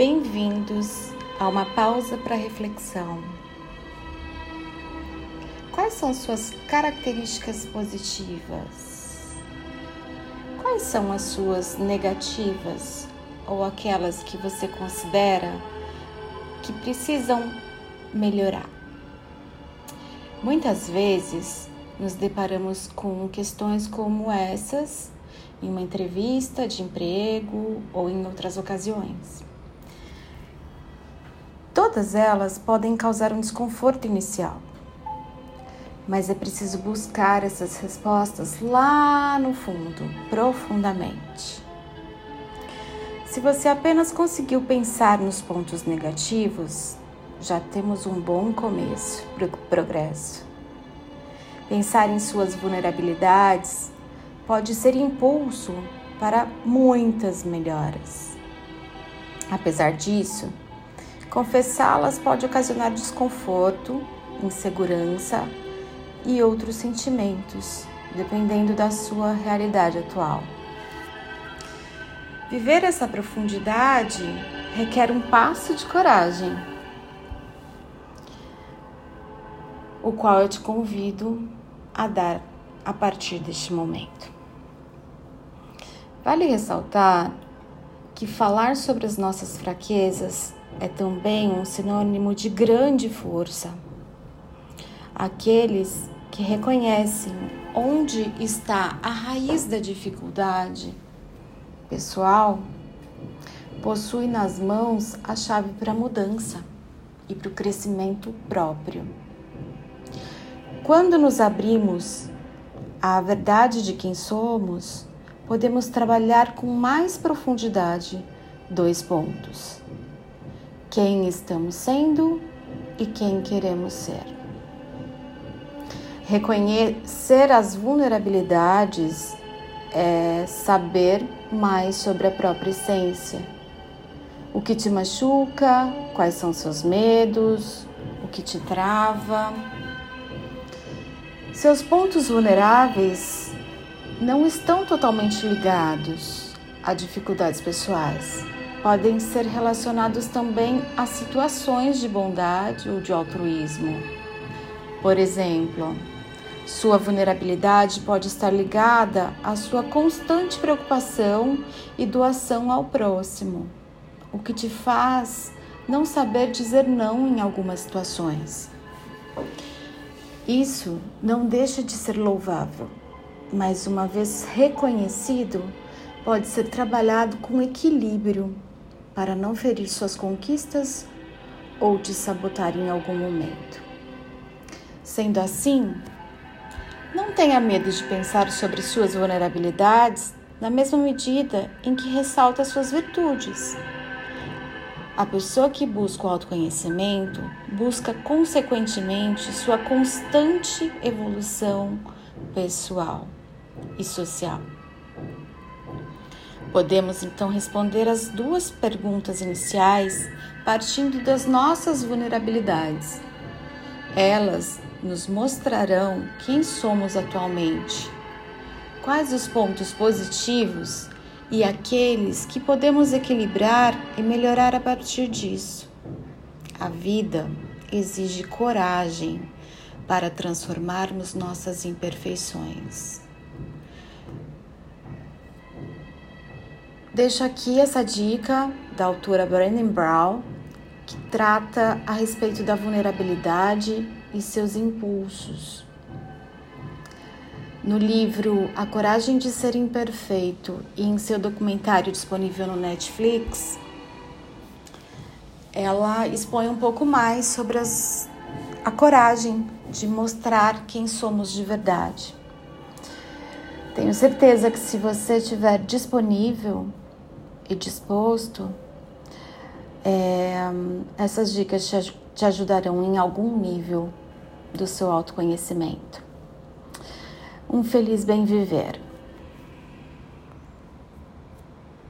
Bem-vindos a uma pausa para reflexão. Quais são suas características positivas? Quais são as suas negativas ou aquelas que você considera que precisam melhorar? Muitas vezes nos deparamos com questões como essas em uma entrevista de emprego ou em outras ocasiões. Todas elas podem causar um desconforto inicial, mas é preciso buscar essas respostas lá no fundo, profundamente. Se você apenas conseguiu pensar nos pontos negativos, já temos um bom começo para o progresso. Pensar em suas vulnerabilidades pode ser impulso para muitas melhoras. Apesar disso, confessá-las pode ocasionar desconforto, insegurança e outros sentimentos, dependendo da sua realidade atual. Viver essa profundidade requer um passo de coragem, o qual eu te convido a dar a partir deste momento. Vale ressaltar que falar sobre as nossas fraquezas é também um sinônimo de grande força. Aqueles que reconhecem onde está a raiz da dificuldade pessoal possuem nas mãos a chave para a mudança e para o crescimento próprio. Quando nos abrimos à verdade de quem somos, podemos trabalhar com mais profundidade dois pontos: quem estamos sendo e quem queremos ser. Reconhecer as vulnerabilidades é saber mais sobre a própria essência. O que te machuca, quais são seus medos, o que te trava. Seus pontos vulneráveis não estão totalmente ligados a dificuldades pessoais. Podem ser relacionados também a situações de bondade ou de altruísmo. Por exemplo, sua vulnerabilidade pode estar ligada à sua constante preocupação e doação ao próximo, o que te faz não saber dizer não em algumas situações. Isso não deixa de ser louvável mas uma vez reconhecido, pode ser trabalhado com equilíbrio para não ferir suas conquistas ou te sabotar em algum momento. Sendo assim, não tenha medo de pensar sobre suas vulnerabilidades na mesma medida em que ressalta suas virtudes. A pessoa que busca o autoconhecimento busca, consequentemente, sua constante evolução pessoal e social. Podemos então responder as duas perguntas iniciais partindo das nossas vulnerabilidades. Elas nos mostrarão quem somos atualmente, quais os pontos positivos e aqueles que podemos equilibrar e melhorar a partir disso. A vida exige coragem para transformarmos nossas imperfeições. Deixo aqui essa dica da autora Brené Brown, que trata a respeito da vulnerabilidade e seus impulsos. No livro A Coragem de Ser Imperfeito e em seu documentário disponível no Netflix, ela expõe um pouco mais sobre as, a coragem de mostrar quem somos de verdade. Tenho certeza que se você estiver disponível e disposto, é, essas dicas te, te ajudarão em algum nível do seu autoconhecimento. Um feliz bem viver.